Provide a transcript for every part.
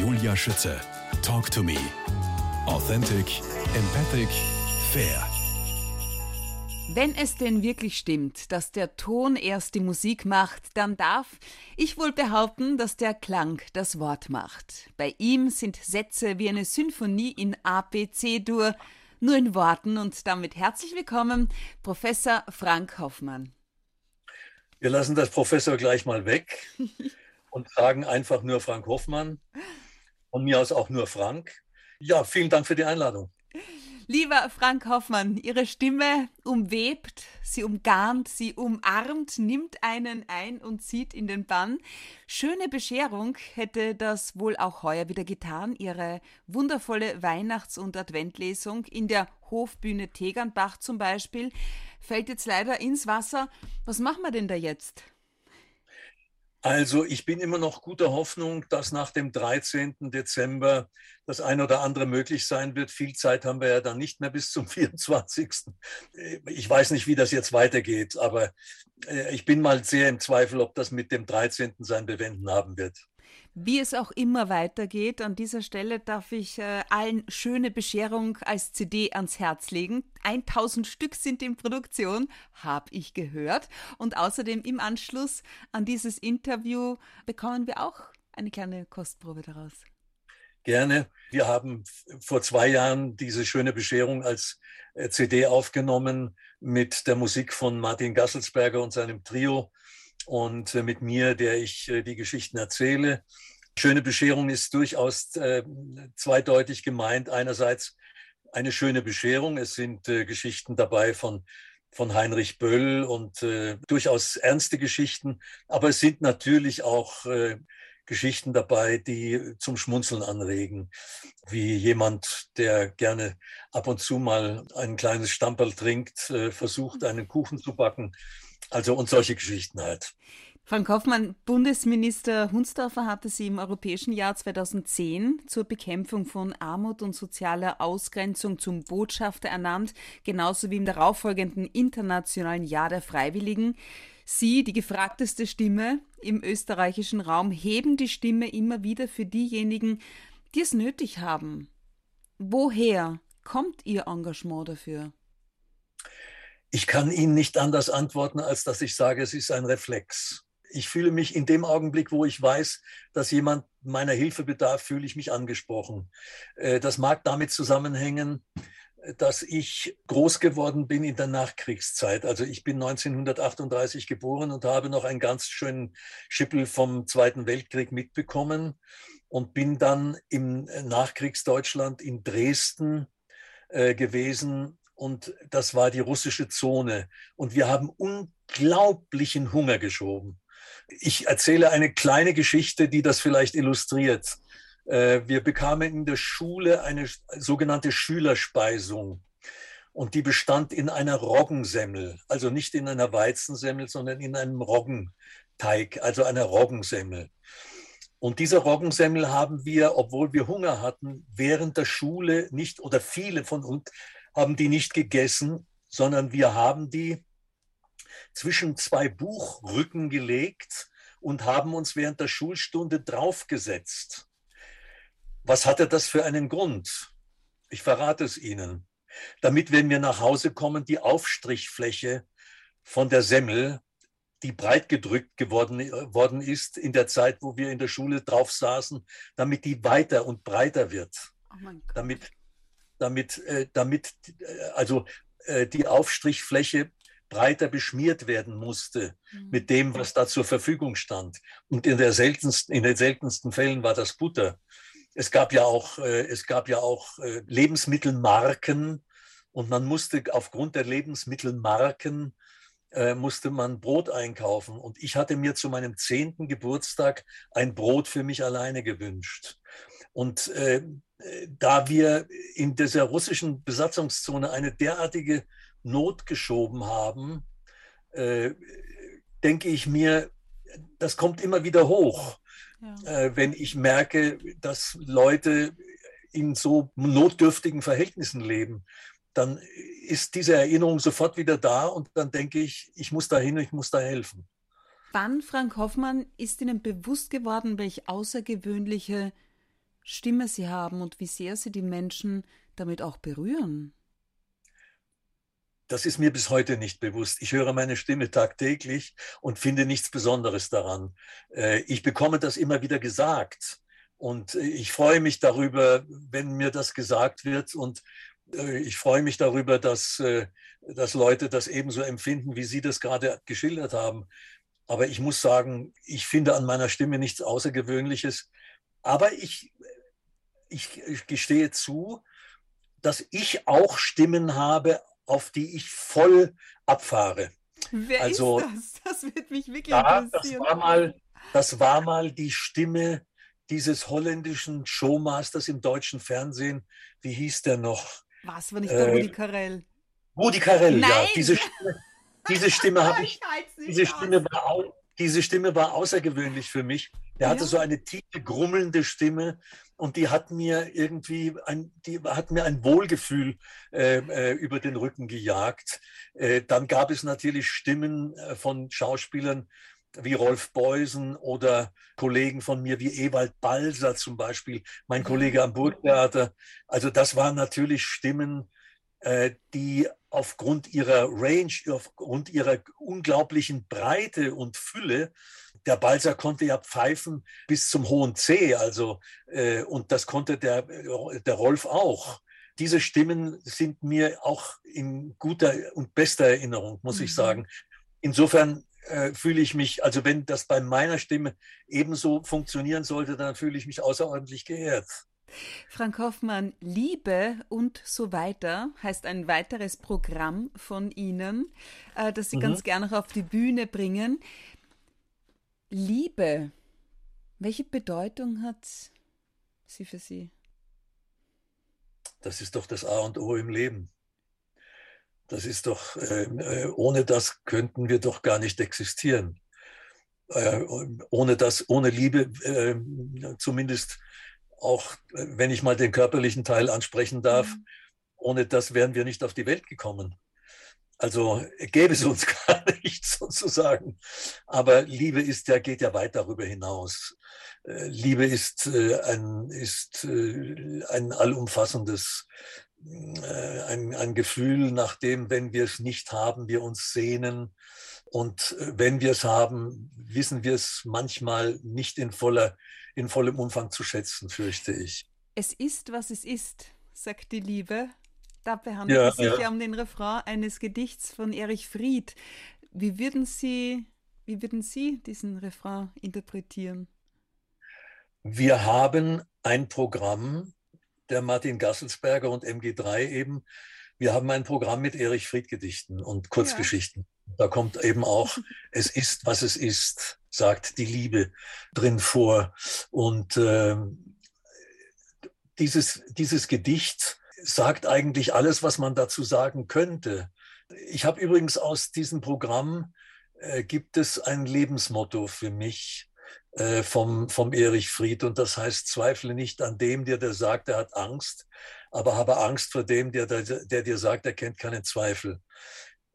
Julia Schütze. Talk to me. Authentic, empathic, fair. Wenn es denn wirklich stimmt, dass der Ton erst die Musik macht, dann darf ich wohl behaupten, dass der Klang das Wort macht. Bei ihm sind Sätze wie eine Symphonie in ABC-Dur, nur in Worten und damit herzlich willkommen, Professor Frank Hoffmann. Wir lassen das Professor gleich mal weg und sagen einfach nur Frank Hoffmann. Von mir aus auch nur Frank. Ja, vielen Dank für die Einladung. Lieber Frank Hoffmann, Ihre Stimme umwebt, sie umgarnt, sie umarmt, nimmt einen ein und zieht in den Bann. Schöne Bescherung hätte das wohl auch heuer wieder getan. Ihre wundervolle Weihnachts- und Adventlesung in der Hofbühne Tegernbach zum Beispiel fällt jetzt leider ins Wasser. Was machen wir denn da jetzt? Also ich bin immer noch guter Hoffnung, dass nach dem 13. Dezember das ein oder andere möglich sein wird. Viel Zeit haben wir ja dann nicht mehr bis zum 24. Ich weiß nicht, wie das jetzt weitergeht, aber äh, ich bin mal sehr im Zweifel, ob das mit dem 13. sein Bewenden haben wird. Wie es auch immer weitergeht, an dieser Stelle darf ich äh, allen schöne Bescherung als CD ans Herz legen. 1000 Stück sind in Produktion, habe ich gehört. Und außerdem im Anschluss an dieses Interview bekommen wir auch eine kleine Kostprobe daraus. Gerne. Wir haben vor zwei Jahren diese schöne Bescherung als äh, CD aufgenommen mit der Musik von Martin Gasselsberger und seinem Trio und äh, mit mir, der ich äh, die Geschichten erzähle. Schöne Bescherung ist durchaus äh, zweideutig gemeint. Einerseits eine schöne Bescherung. Es sind Geschichten dabei von von Heinrich Böll und durchaus ernste Geschichten, aber es sind natürlich auch Geschichten dabei, die zum Schmunzeln anregen, wie jemand, der gerne ab und zu mal ein kleines Stamperl trinkt, versucht, einen Kuchen zu backen also und solche Geschichten halt. Frank Hoffmann, Bundesminister Hunsdorfer hatte Sie im Europäischen Jahr 2010 zur Bekämpfung von Armut und sozialer Ausgrenzung zum Botschafter ernannt, genauso wie im darauffolgenden Internationalen Jahr der Freiwilligen. Sie, die gefragteste Stimme im österreichischen Raum, heben die Stimme immer wieder für diejenigen, die es nötig haben. Woher kommt Ihr Engagement dafür? Ich kann Ihnen nicht anders antworten, als dass ich sage, es ist ein Reflex. Ich fühle mich in dem Augenblick, wo ich weiß, dass jemand meiner Hilfe bedarf, fühle ich mich angesprochen. Äh, das mag damit zusammenhängen, dass ich groß geworden bin in der Nachkriegszeit. Also ich bin 1938 geboren und habe noch einen ganz schönen Schippel vom Zweiten Weltkrieg mitbekommen und bin dann im Nachkriegsdeutschland in Dresden äh, gewesen und das war die russische Zone. Und wir haben unglaublichen Hunger geschoben. Ich erzähle eine kleine Geschichte, die das vielleicht illustriert. Äh, wir bekamen in der Schule eine sogenannte Schülerspeisung. Und die bestand in einer Roggensemmel, also nicht in einer Weizensemmel, sondern in einem Roggenteig, also einer Roggensemmel. Und diese Roggensemmel haben wir, obwohl wir Hunger hatten, während der Schule nicht oder viele von uns haben die nicht gegessen, sondern wir haben die zwischen zwei Buchrücken gelegt und haben uns während der Schulstunde draufgesetzt. Was hatte das für einen Grund? Ich verrate es Ihnen. Damit, wenn wir nach Hause kommen, die Aufstrichfläche von der Semmel, die breit gedrückt geworden äh, worden ist in der Zeit, wo wir in der Schule drauf saßen, damit die weiter und breiter wird. Oh damit damit, äh, damit äh, also äh, die Aufstrichfläche breiter beschmiert werden musste mhm. mit dem, was da zur Verfügung stand. Und in, der seltensten, in den seltensten Fällen war das Butter. Es gab ja auch, es gab ja auch Lebensmittelmarken und man musste aufgrund der Lebensmittelmarken musste man Brot einkaufen. Und ich hatte mir zu meinem zehnten Geburtstag ein Brot für mich alleine gewünscht. Und äh, da wir in dieser russischen Besatzungszone eine derartige Not geschoben haben, äh, denke ich mir, das kommt immer wieder hoch, ja. äh, wenn ich merke, dass Leute in so notdürftigen Verhältnissen leben. Dann ist diese Erinnerung sofort wieder da und dann denke ich, ich muss da hin, ich muss da helfen. Wann, Frank Hoffmann, ist Ihnen bewusst geworden, welche außergewöhnliche Stimme Sie haben und wie sehr Sie die Menschen damit auch berühren. Das ist mir bis heute nicht bewusst. Ich höre meine Stimme tagtäglich und finde nichts Besonderes daran. Äh, ich bekomme das immer wieder gesagt. Und ich freue mich darüber, wenn mir das gesagt wird. Und äh, ich freue mich darüber, dass, äh, dass Leute das ebenso empfinden, wie Sie das gerade geschildert haben. Aber ich muss sagen, ich finde an meiner Stimme nichts Außergewöhnliches. Aber ich, ich, ich gestehe zu, dass ich auch Stimmen habe, auf die ich voll abfahre. Wer also, ist das? Das wird mich wirklich ja, interessieren. Das war, mal, das war mal die Stimme dieses holländischen Showmasters im deutschen Fernsehen. Wie hieß der noch? Was, nicht der äh, Rudi Carell? Rudi Carell, Nein. ja. Diese Stimme, diese Stimme habe ich, ich diese Stimme, war, diese Stimme war außergewöhnlich für mich. Der hatte ja. so eine tiefe, grummelnde Stimme und die hat mir irgendwie ein, die hat mir ein Wohlgefühl äh, äh, über den Rücken gejagt. Äh, dann gab es natürlich Stimmen äh, von Schauspielern wie Rolf Beusen oder Kollegen von mir wie Ewald Balser zum Beispiel, mein Kollege am Burgtheater. Also das waren natürlich Stimmen, äh, die aufgrund ihrer Range, aufgrund ihrer unglaublichen Breite und Fülle, der Balser konnte ja pfeifen bis zum hohen C, also äh, und das konnte der, der Rolf auch. Diese Stimmen sind mir auch in guter und bester Erinnerung, muss mhm. ich sagen. Insofern äh, fühle ich mich, also wenn das bei meiner Stimme ebenso funktionieren sollte, dann fühle ich mich außerordentlich geehrt. Frank Hoffmann, Liebe und so weiter heißt ein weiteres Programm von Ihnen, äh, das Sie mhm. ganz gerne auf die Bühne bringen. Liebe, welche Bedeutung hat sie für Sie? Das ist doch das A und O im Leben. Das ist doch, äh, äh, ohne das könnten wir doch gar nicht existieren. Äh, ohne das, ohne Liebe, äh, zumindest auch, wenn ich mal den körperlichen Teil ansprechen darf, mhm. ohne das wären wir nicht auf die Welt gekommen. Also gäbe es uns gar nicht sozusagen. Aber Liebe ist ja, geht ja weit darüber hinaus. Äh, Liebe ist äh, ein, ist ein allumfassendes äh, ein, ein Gefühl, nach dem, wenn wir es nicht haben, wir uns sehnen. Und äh, wenn wir es haben, wissen wir es manchmal nicht in, voller, in vollem Umfang zu schätzen, fürchte ich. Es ist, was es ist, sagt die Liebe. Dabei handelt ja, es sich ja. um den Refrain eines Gedichts von Erich Fried. Wie würden Sie, wie würden Sie diesen Refrain interpretieren? Wir haben ein Programm, der Martin Gasselsberger und MG3 eben. Wir haben ein Programm mit Erich Fried Gedichten und Kurzgeschichten. Ja. Da kommt eben auch, es ist, was es ist, sagt die Liebe drin vor. Und äh, dieses, dieses Gedicht sagt eigentlich alles, was man dazu sagen könnte. Ich habe übrigens aus diesem Programm, äh, gibt es ein Lebensmotto für mich, äh, vom, vom Erich Fried. Und das heißt, zweifle nicht an dem, der dir sagt, er hat Angst, aber habe Angst vor dem, der, der, der dir sagt, er kennt keinen Zweifel.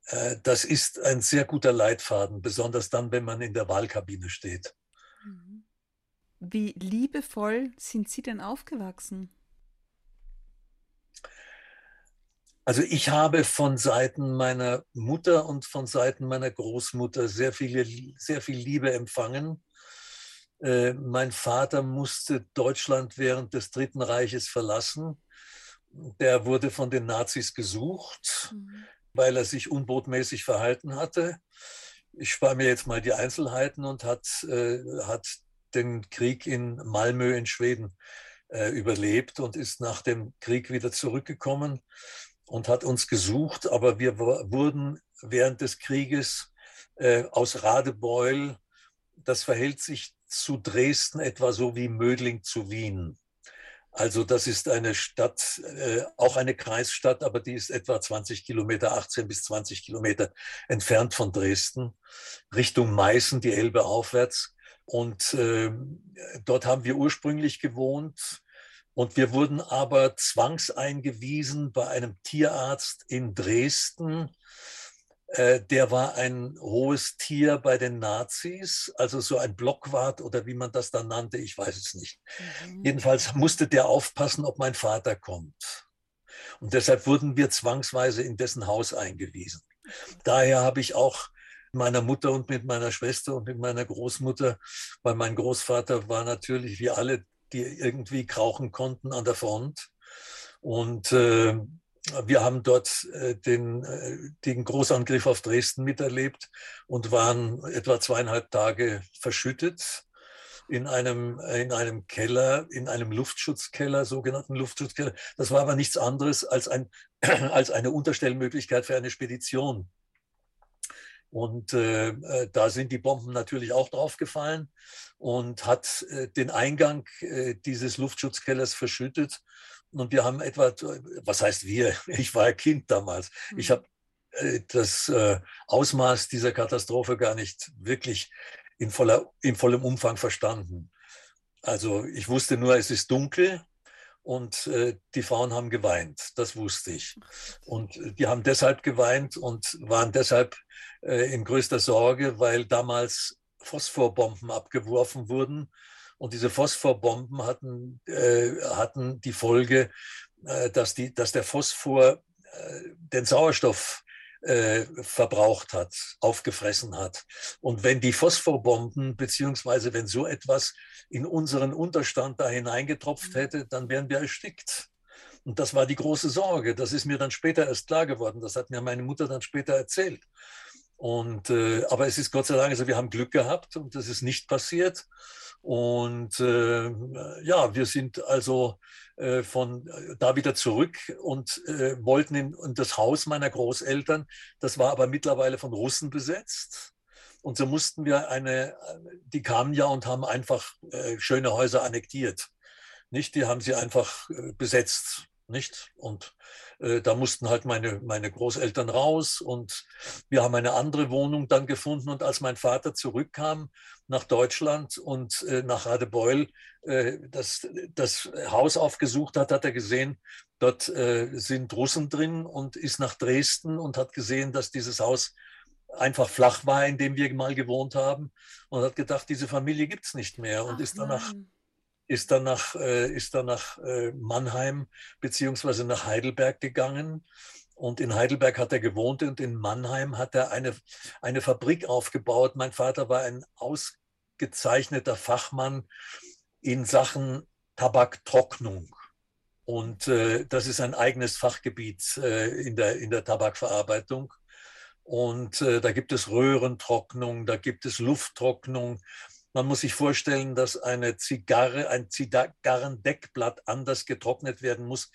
Äh, das ist ein sehr guter Leitfaden, besonders dann, wenn man in der Wahlkabine steht. Mhm. Wie liebevoll sind Sie denn aufgewachsen? Also ich habe von Seiten meiner Mutter und von Seiten meiner Großmutter sehr, viele, sehr viel Liebe empfangen. Äh, mein Vater musste Deutschland während des Dritten Reiches verlassen. Der wurde von den Nazis gesucht, mhm. Weil er sich unbotmäßig verhalten hatte. Ich spare mir jetzt mal die Einzelheiten und hat, äh, hat den Krieg in Malmö in Schweden äh, überlebt und ist nach dem Krieg wieder zurückgekommen und hat uns gesucht. Aber wir wurden während des Krieges äh, aus Radebeul, das verhält sich zu Dresden etwa so wie Mödling zu Wien. Also das ist eine Stadt, äh, auch eine Kreisstadt, aber die ist etwa 20 Kilometer, 18 bis 20 Kilometer entfernt von Dresden, Richtung Meißen, die Elbe aufwärts. Und äh, dort haben wir ursprünglich gewohnt. Und wir wurden aber zwangseingewiesen bei einem Tierarzt in Dresden, der war ein hohes Tier bei den Nazis, also so ein Blockwart oder wie man das dann nannte, ich weiß es nicht. Mhm. Jedenfalls musste der aufpassen, ob mein Vater kommt. Und deshalb wurden wir zwangsweise in dessen Haus eingewiesen. Daher habe ich auch meiner Mutter und mit meiner Schwester und mit meiner Großmutter, weil mein Großvater war natürlich wie alle, die irgendwie krauchen konnten an der Front. Und äh, wir haben dort äh, den, äh, den Großangriff auf Dresden miterlebt und waren etwa zweieinhalb Tage verschüttet in einem, in einem Keller, in einem Luftschutzkeller, sogenannten Luftschutzkeller. Das war aber nichts anderes als, ein, als eine Unterstellmöglichkeit für eine Spedition. Und äh, äh, da sind die Bomben natürlich auch draufgefallen und hat äh, den Eingang äh, dieses Luftschutzkellers verschüttet. Und wir haben etwa, was heißt wir? Ich war ein Kind damals. Ich mhm. habe äh, das äh, Ausmaß dieser Katastrophe gar nicht wirklich in, voller, in vollem Umfang verstanden. Also ich wusste nur, es ist dunkel und äh, die Frauen haben geweint, das wusste ich. Und die haben deshalb geweint und waren deshalb äh, in größter Sorge, weil damals Phosphorbomben abgeworfen wurden. Und diese Phosphorbomben hatten, äh, hatten die Folge, äh, dass, die, dass der Phosphor äh, den Sauerstoff äh, verbraucht hat, aufgefressen hat. Und wenn die Phosphorbomben, beziehungsweise wenn so etwas in unseren Unterstand da hineingetropft mhm. hätte, dann wären wir erstickt. Und das war die große Sorge. Das ist mir dann später erst klar geworden. Das hat mir meine Mutter dann später erzählt. Und, äh, aber es ist Gott sei Dank, also wir haben Glück gehabt und das ist nicht passiert. Und äh, ja, wir sind also äh, von äh, da wieder zurück und äh, wollten in, in, das Haus meiner Großeltern. Das war aber mittlerweile von Russen besetzt. Und so mussten wir eine, die kamen ja und haben einfach äh, schöne Häuser annektiert. Nicht? Die haben sie einfach äh, besetzt. Nicht? Und äh, da mussten halt meine, meine Großeltern raus und wir haben eine andere Wohnung dann gefunden. Und als mein Vater zurückkam nach Deutschland und äh, nach Radebeul äh, das, das Haus aufgesucht hat, hat er gesehen, dort äh, sind Russen drin und ist nach Dresden und hat gesehen, dass dieses Haus einfach flach war, in dem wir mal gewohnt haben und hat gedacht, diese Familie gibt es nicht mehr und Ach, ist danach nein ist dann nach, äh, ist dann nach äh, Mannheim beziehungsweise nach Heidelberg gegangen. Und in Heidelberg hat er gewohnt und in Mannheim hat er eine, eine Fabrik aufgebaut. Mein Vater war ein ausgezeichneter Fachmann in Sachen Tabaktrocknung. Und äh, das ist ein eigenes Fachgebiet äh, in, der, in der Tabakverarbeitung. Und äh, da gibt es Röhrentrocknung, da gibt es Lufttrocknung, man muss sich vorstellen, dass eine Zigarre, ein Zigarrendeckblatt anders getrocknet werden muss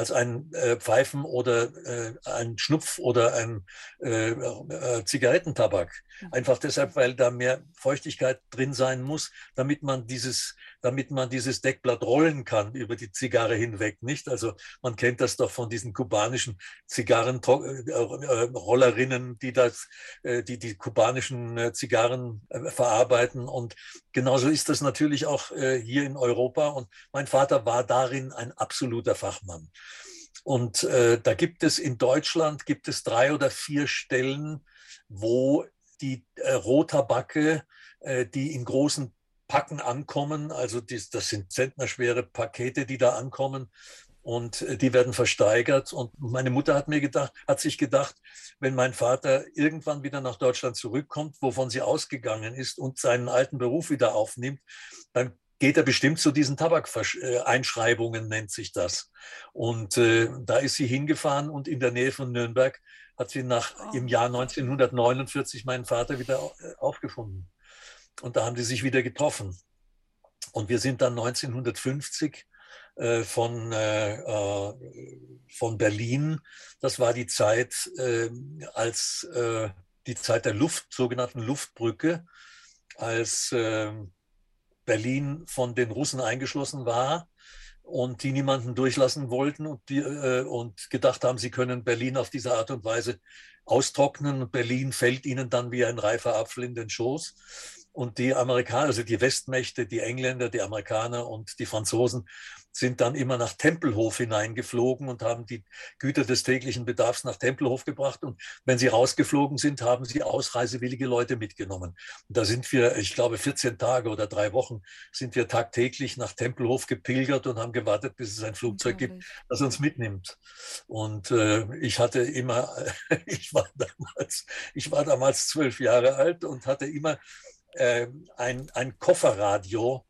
als ein äh, Pfeifen oder äh, ein Schnupf oder ein äh, äh, Zigarettentabak. Mhm. Einfach deshalb, weil da mehr Feuchtigkeit drin sein muss, damit man dieses, damit man dieses Deckblatt rollen kann über die Zigarre hinweg, nicht? Also man kennt das doch von diesen kubanischen Zigarrenrollerinnen, die das, äh, die die kubanischen äh, Zigarren verarbeiten. Und genauso ist das natürlich auch hier in Europa. Und mein Vater war darin ein absoluter Fachmann. Und äh, da gibt es in Deutschland gibt es drei oder vier Stellen, wo die äh, Rohtabake, äh, die in großen Packen ankommen, also die, das sind zentnerschwere Pakete, die da ankommen und äh, die werden versteigert. Und meine Mutter hat mir gedacht, hat sich gedacht, wenn mein Vater irgendwann wieder nach Deutschland zurückkommt, wovon sie ausgegangen ist und seinen alten Beruf wieder aufnimmt, dann geht er bestimmt zu diesen Tabakeinschreibungen, nennt sich das. Und äh, da ist sie hingefahren und in der Nähe von Nürnberg hat sie nach oh. im Jahr 1949 meinen Vater wieder äh, aufgefunden. Und da haben sie sich wieder getroffen. Und wir sind dann 1950 äh, von, äh, äh, von Berlin, das war die Zeit, äh, als die Zeit der Luft, sogenannten Luftbrücke, als Berlin von den Russen eingeschlossen war und die niemanden durchlassen wollten und, die, äh, und gedacht haben, sie können Berlin auf diese Art und Weise austrocknen Berlin fällt ihnen dann wie ein reifer Apfel in den Schoß. Und die Amerikaner, also die Westmächte, die Engländer, die Amerikaner und die Franzosen sind dann immer nach Tempelhof hineingeflogen und haben die Güter des täglichen Bedarfs nach Tempelhof gebracht. Und wenn sie rausgeflogen sind, haben sie ausreisewillige Leute mitgenommen. Und da sind wir, ich glaube, 14 Tage oder drei Wochen sind wir tagtäglich nach Tempelhof gepilgert und haben gewartet, bis es ein Flugzeug gibt, das uns mitnimmt. Und äh, ich hatte immer, ich war damals, ich war damals zwölf Jahre alt und hatte immer äh, ein, ein Kofferradio,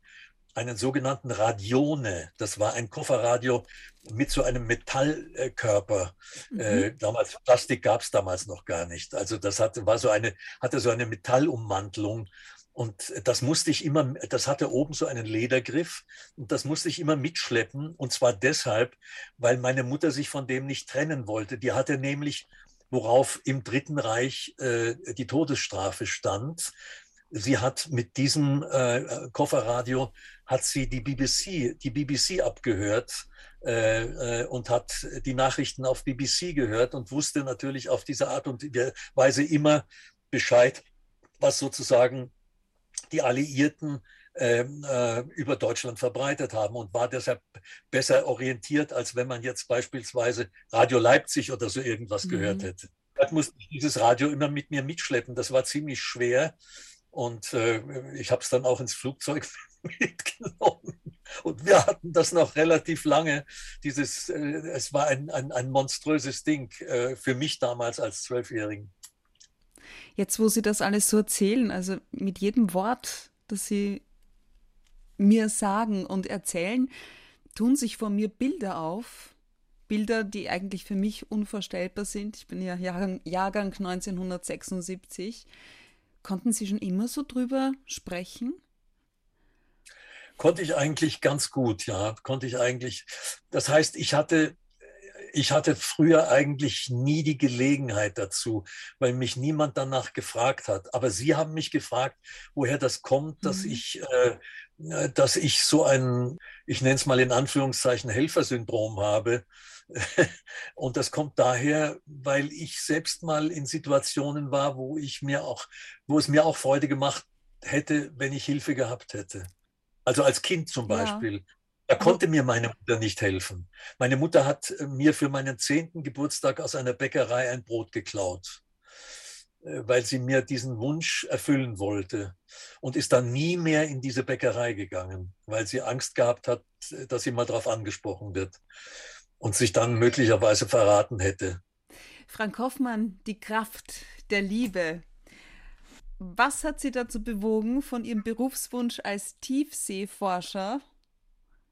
einen sogenannten Radione. Das war ein Kofferradio mit so einem Metallkörper. Mhm. Äh, damals Plastik gab es damals noch gar nicht. Also das hatte, war so eine, hatte so eine Metallummantelung. Und das musste ich immer, das hatte oben so einen Ledergriff und das musste ich immer mitschleppen. Und zwar deshalb, weil meine Mutter sich von dem nicht trennen wollte. Die hatte nämlich, worauf im Dritten Reich äh, die Todesstrafe stand, sie hat mit diesem äh, Kofferradio hat sie die BBC, die BBC abgehört äh, äh, und hat die Nachrichten auf BBC gehört und wusste natürlich auf diese Art und Weise immer Bescheid, was sozusagen die Alliierten ähm, äh, über Deutschland verbreitet haben und war deshalb besser orientiert, als wenn man jetzt beispielsweise Radio Leipzig oder so irgendwas mhm. gehört hätte. Da musste ich dieses Radio immer mit mir mitschleppen. Das war ziemlich schwer. Und äh, ich habe es dann auch ins Flugzeug mitgenommen. Und wir hatten das noch relativ lange. Dieses, äh, es war ein, ein, ein monströses Ding äh, für mich damals als Zwölfjährigen. Jetzt, wo Sie das alles so erzählen, also mit jedem Wort, das Sie mir sagen und erzählen, tun sich vor mir Bilder auf. Bilder, die eigentlich für mich unvorstellbar sind. Ich bin ja Jahrgang, Jahrgang 1976 Konnten Sie schon immer so drüber sprechen? Konnte ich eigentlich ganz gut, ja. Konnte ich eigentlich. Das heißt, ich hatte ich hatte früher eigentlich nie die Gelegenheit dazu, weil mich niemand danach gefragt hat. Aber Sie haben mich gefragt, woher das kommt, dass mhm. ich, äh, dass ich so ein, ich nenne es mal in Anführungszeichen Helfersyndrom habe. Und das kommt daher, weil ich selbst mal in Situationen war, wo ich mir auch, wo es mir auch Freude gemacht hätte, wenn ich Hilfe gehabt hätte. Also als Kind zum Beispiel. Ja. Da konnte mir meine Mutter nicht helfen. Meine Mutter hat äh, mir für meinen zehnten Geburtstag aus einer Bäckerei ein Brot geklaut, äh, weil sie mir diesen Wunsch erfüllen wollte und ist dann nie mehr in diese Bäckerei gegangen, weil sie Angst gehabt hat, äh, dass sie mal darauf angesprochen wird und sich dann möglicherweise verraten hätte. Frank Hoffmann, die Kraft der Liebe. Was hat Sie dazu bewogen, von Ihrem Berufswunsch als Tiefseeforscher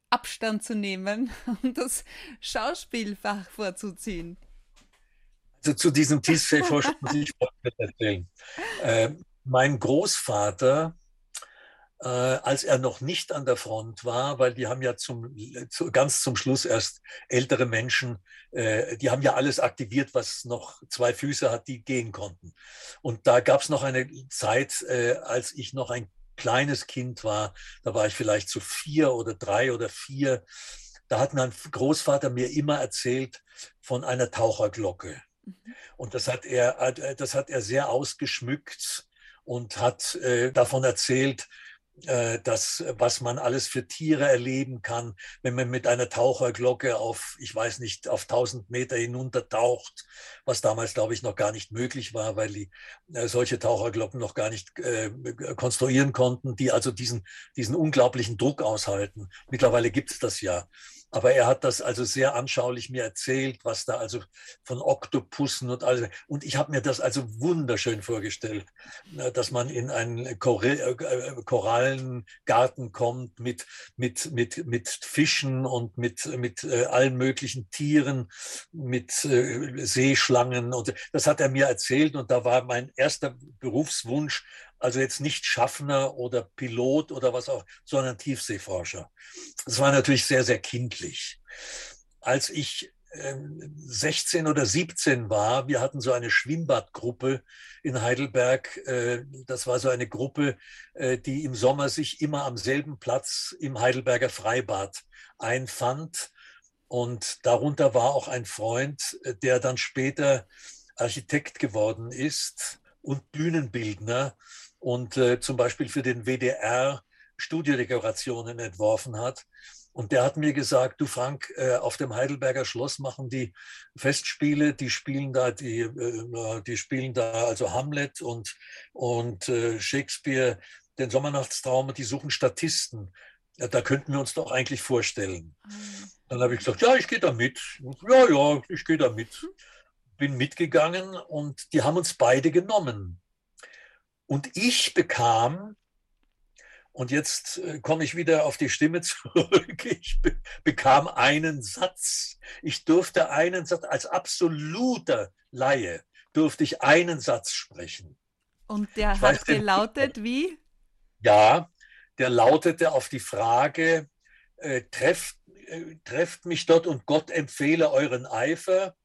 Abstand zu nehmen und das Schauspielfach vorzuziehen? Also zu diesem Tiefseeforscher muss ich Folgendes erzählen. Äh, mein Großvater äh, als er noch nicht an der Front war, weil die haben ja zum, zu, ganz zum Schluss erst ältere Menschen, äh, die haben ja alles aktiviert, was noch zwei Füße hat, die gehen konnten. Und da gab es noch eine Zeit, äh, als ich noch ein kleines Kind war, da war ich vielleicht zu vier oder drei oder vier, da hat mein Großvater mir immer erzählt von einer Taucherglocke. Mhm. Und das hat er, äh, das hat er sehr ausgeschmückt und hat äh, davon erzählt, äh, das, was man alles für Tiere erleben kann, wenn man mit einer Taucherglocke auf, ich weiß nicht, auf 1000 Meter hinuntertaucht, was damals, glaube ich, noch gar nicht möglich war, weil die äh, solche Taucherglocken noch gar nicht äh, konstruieren konnten, die also diesen, diesen unglaublichen Druck aushalten. Mittlerweile gibt es das ja. Aber er hat das also sehr anschaulich mir erzählt, was da also von Oktopussen und alles. Und ich habe mir das also wunderschön vorgestellt, äh, dass man in einen äh, Korallengarten kommt mit, mit, mit, mit Fischen und mit, mit äh, allen möglichen Tieren, mit Seeschlangen. Und das hat er mir erzählt. Und da war mein erster Berufswunsch, also jetzt nicht Schaffner oder Pilot oder was auch, sondern Tiefseeforscher. Das war natürlich sehr, sehr kindlich. Als ich 16 ähm, oder 17 war, wir hatten so eine Schwimmbadgruppe in Heidelberg. Äh, das war so eine Gruppe, äh, die im Sommer sich immer am selben Platz im Heidelberger Freibad einfand. Und darunter war auch ein Freund, äh, der dann später Architekt geworden ist und Bühnenbildner und äh, zum Beispiel für den WDR Studiodekorationen entworfen hat. Und der hat mir gesagt, du Frank, äh, auf dem Heidelberger Schloss machen die Festspiele, die spielen da, die, äh, die spielen da also Hamlet und, und äh, Shakespeare, den Sommernachtstraum, und die suchen Statisten. Da könnten wir uns doch eigentlich vorstellen. Mhm. Dann habe ich gesagt, ja, ich gehe da mit. Ja, ja, ich gehe da mit. Hm. Bin mitgegangen und die haben uns beide genommen. Und ich bekam und jetzt äh, komme ich wieder auf die Stimme zurück. Ich be bekam einen Satz. Ich durfte einen Satz, als absoluter Laie, durfte ich einen Satz sprechen. Und der ich hat gelautet wie? Ja, der lautete auf die Frage, äh, trefft, äh, trefft mich dort und Gott empfehle euren Eifer.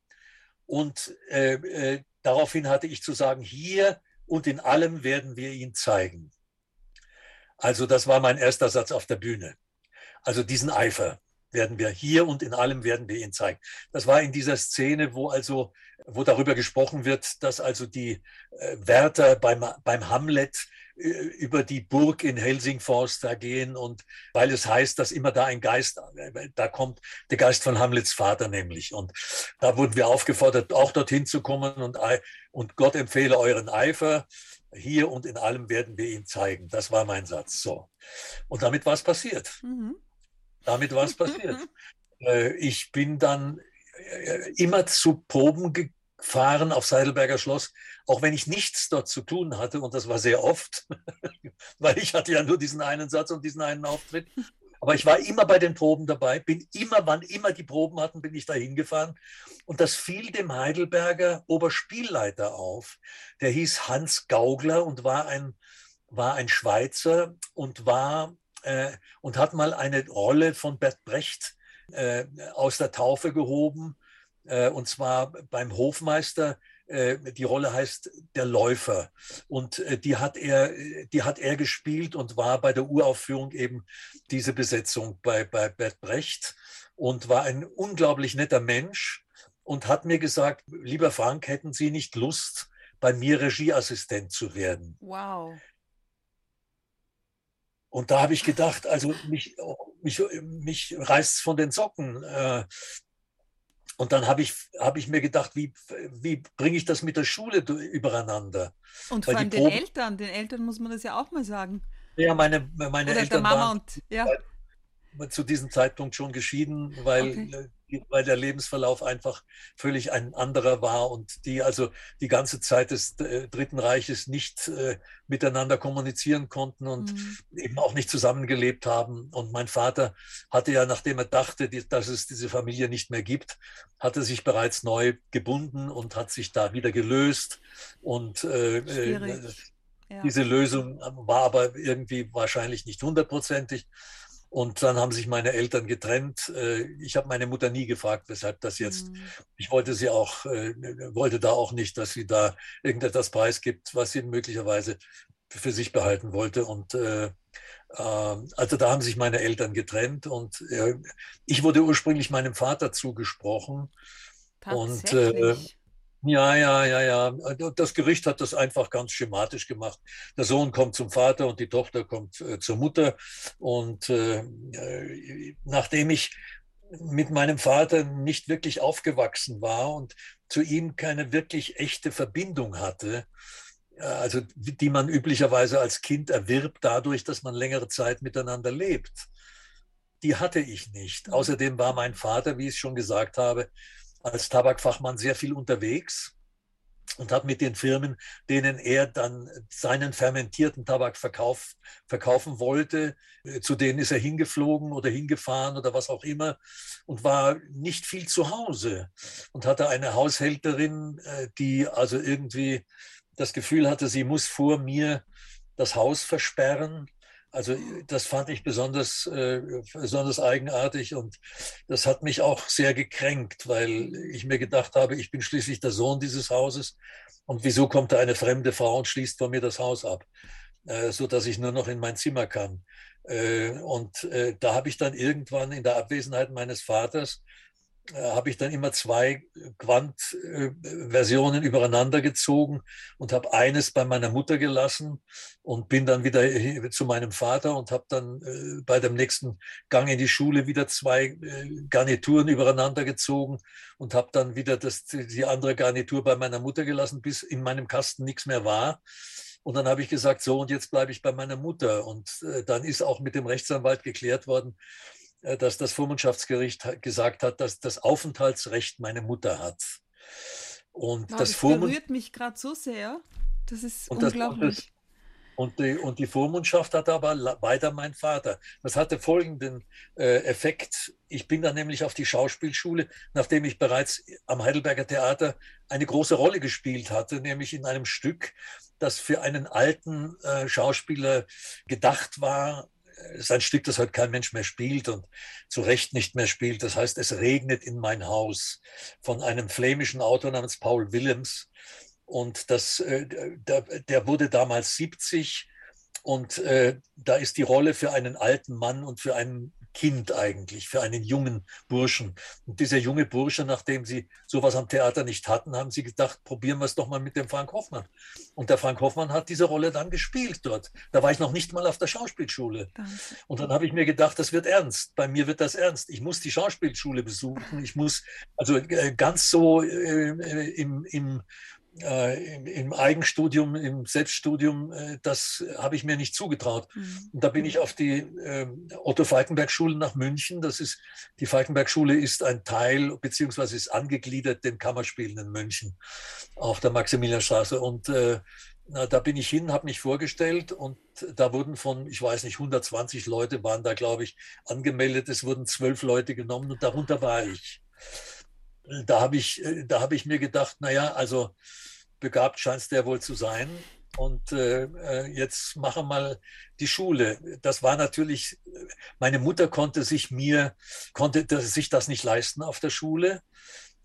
Und äh, äh daraufhin hatte ich zu sagen, hier und in allem werden wir ihn zeigen. Also das war mein erster Satz auf der Bühne. Also diesen Eifer werden wir hier und in allem werden wir ihn zeigen. Das war in dieser Szene, wo also, wo darüber gesprochen wird, dass also die äh, Wärter beim, beim Hamlet über die Burg in Helsingfors da gehen und weil es heißt, dass immer da ein Geist, äh, da kommt der Geist von Hamlets Vater nämlich. Und da wurden wir aufgefordert, auch dorthin zu kommen und, und Gott empfehle euren Eifer hier und in allem werden wir ihn zeigen. Das war mein Satz. So. Und damit war es passiert. Mhm. Damit war es passiert. Äh, ich bin dann äh, immer zu Proben gefahren auf Seidelberger Schloss, auch wenn ich nichts dort zu tun hatte. Und das war sehr oft, weil ich hatte ja nur diesen einen Satz und diesen einen Auftritt. Aber ich war immer bei den Proben dabei, bin immer, wann immer die Proben hatten, bin ich da hingefahren. Und das fiel dem Heidelberger Oberspielleiter auf. Der hieß Hans Gaugler und war ein, war ein Schweizer und war äh, und hat mal eine Rolle von Bert Brecht äh, aus der Taufe gehoben. Äh, und zwar beim Hofmeister äh, die Rolle heißt Der Läufer. Und äh, die hat er, die hat er gespielt und war bei der Uraufführung eben diese Besetzung bei, bei Bert Brecht und war ein unglaublich netter Mensch und hat mir gesagt, lieber Frank, hätten Sie nicht Lust, bei mir Regieassistent zu werden? Wow. Und da habe ich gedacht, also mich, mich, mich reißt es von den Socken. Äh, und dann habe ich, hab ich mir gedacht, wie, wie bringe ich das mit der Schule übereinander? Und vor allem den Eltern, den Eltern muss man das ja auch mal sagen. Ja, meine, meine Oder Eltern Mama waren und, ja. zu diesem Zeitpunkt schon geschieden, weil okay weil der Lebensverlauf einfach völlig ein anderer war und die also die ganze Zeit des äh, Dritten Reiches nicht äh, miteinander kommunizieren konnten und mhm. eben auch nicht zusammengelebt haben. Und mein Vater hatte ja, nachdem er dachte, die, dass es diese Familie nicht mehr gibt, hatte sich bereits neu gebunden und hat sich da wieder gelöst. Und äh, äh ja. diese Lösung war aber irgendwie wahrscheinlich nicht hundertprozentig. Und dann haben sich meine Eltern getrennt. Äh, ich habe meine Mutter nie gefragt, weshalb das jetzt. Mhm. Ich wollte sie auch, äh, wollte da auch nicht, dass sie da irgendetwas preisgibt, was sie möglicherweise für sich behalten wollte. Und äh, ähm, also da haben sich meine Eltern getrennt und ich wurde ursprünglich meinem Vater zugesprochen. Und äh, ja, ja, ja, ja. Das Gericht hat das einfach ganz schematisch gemacht. Der Sohn kommt zum Vater und die Tochter kommt äh, zur Mutter. Und äh, äh, nachdem ich mit meinem Vater nicht wirklich aufgewachsen war und zu ihm keine wirklich echte Verbindung hatte, äh, also die man üblicherweise als Kind erwirbt dadurch, dass man längere Zeit miteinander lebt, die hatte ich nicht. Mhm. Außerdem war mein Vater, wie ich schon gesagt habe, als Tabakfachmann sehr viel unterwegs und hat mit den Firmen, denen er dann seinen fermentierten Tabak verkauf, verkaufen wollte, äh, zu denen ist er hingeflogen oder hingefahren oder was auch immer und war nicht viel zu Hause und hatte eine Haushälterin, äh, die also irgendwie das Gefühl hatte, sie muss vor mir das Haus versperren also das fand ich besonders, äh, besonders eigenartig und das hat mich auch sehr gekränkt, weil ich mir gedacht habe, ich bin schließlich der Sohn dieses Hauses und wieso kommt da eine fremde Frau und schließt von mir das Haus ab, äh, so ich nur noch in mein Zimmer kann. Äh, und äh, da habe ich dann irgendwann in der Abwesenheit meines Vaters habe ich dann immer zwei Quant-Versionen übereinander gezogen und habe eines bei meiner Mutter gelassen und bin dann wieder zu meinem Vater und habe dann äh, bei dem nächsten Gang in die Schule wieder zwei äh, Garnituren übereinander gezogen und habe dann wieder das, die andere Garnitur bei meiner Mutter gelassen, bis in meinem Kasten nichts mehr war. Und dann habe ich gesagt, so, und jetzt bleibe ich bei meiner Mutter. Und dann ist auch mit dem Rechtsanwalt geklärt worden, äh, dass das Vormundschaftsgericht gesagt hat, dass das Aufenthaltsrecht meine Mutter hat. Und wow, das, das berührt mich gerade so sehr. Das ist und unglaublich. Das, und die, und die Vormundschaft hatte aber weiter mein Vater. Das hatte folgenden äh, Effekt. Ich bin dann nämlich auf die Schauspielschule, nachdem ich bereits am Heidelberger Theater eine große Rolle gespielt hatte, nämlich in einem Stück, das für einen alten äh, Schauspieler gedacht war, ist ein Stück, das heute kein Mensch mehr spielt und zu Recht nicht mehr spielt. Das heißt, es regnet in mein Haus von einem flämischen Autor namens Paul Willems. Und das, äh, der, der wurde damals 70 und äh, da ist die Rolle für einen alten Mann und für einen Kind eigentlich, für einen jungen Burschen. Und dieser junge Bursche, nachdem sie sowas am Theater nicht hatten, haben sie gedacht, probieren wir es doch mal mit dem Frank Hoffmann. Und der Frank Hoffmann hat diese Rolle dann gespielt dort. Da war ich noch nicht mal auf der Schauspielschule. Und dann habe ich mir gedacht, das wird ernst. Bei mir wird das ernst. Ich muss die Schauspielschule besuchen. Ich muss also äh, ganz so äh, im, im äh, im, im, Eigenstudium, im Selbststudium, äh, das habe ich mir nicht zugetraut. Mhm. Und da bin ich auf die äh, Otto-Falkenberg-Schule nach München. Das ist, die Falkenberg-Schule ist ein Teil, beziehungsweise ist angegliedert den Kammerspielen in München auf der Maximilianstraße. Und äh, na, da bin ich hin, habe mich vorgestellt und da wurden von, ich weiß nicht, 120 Leute waren da, glaube ich, angemeldet. Es wurden zwölf Leute genommen und darunter war ich da habe ich, äh, da habe ich mir gedacht, naja, also begabt scheint der wohl zu sein. Und äh, äh, jetzt mache mal die Schule. Das war natürlich, meine Mutter konnte sich mir, konnte sich das nicht leisten auf der Schule.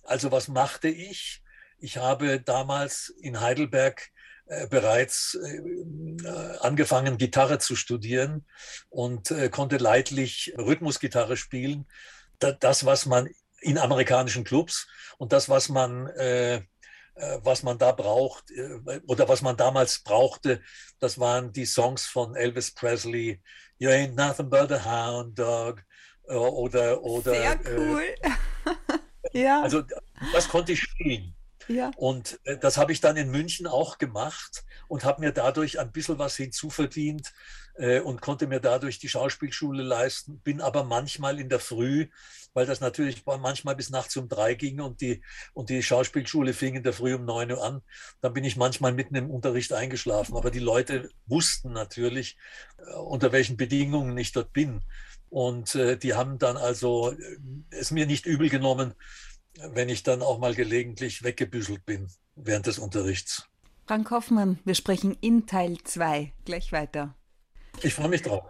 Also was machte ich? Ich habe damals in Heidelberg äh, bereits angefangen, Gitarre zu studieren und konnte leidlich Rhythmusgitarre spielen. das, was man in amerikanischen Clubs. Und das, was man, äh, äh, was man da braucht äh, oder was man damals brauchte, das waren die Songs von Elvis Presley, You ain't nothing but a hound dog äh, oder oder Sehr äh, cool. ja. Also das konnte ich spielen. Ja. Und äh, das habe ich dann in München auch gemacht und habe mir dadurch ein bisschen was hinzuverdient äh, und konnte mir dadurch die Schauspielschule leisten. Bin aber manchmal in der Früh, weil das natürlich manchmal bis nachts um drei ging und die, und die Schauspielschule fing in der Früh um neun Uhr an, dann bin ich manchmal mitten im Unterricht eingeschlafen. Aber die Leute wussten natürlich, äh, unter welchen Bedingungen ich dort bin. Und die haben dann also es mir nicht übel genommen, wenn ich dann auch mal gelegentlich weggebüßelt bin während des Unterrichts. Frank Hoffmann, wir sprechen in Teil 2 gleich weiter. Ich freue mich drauf.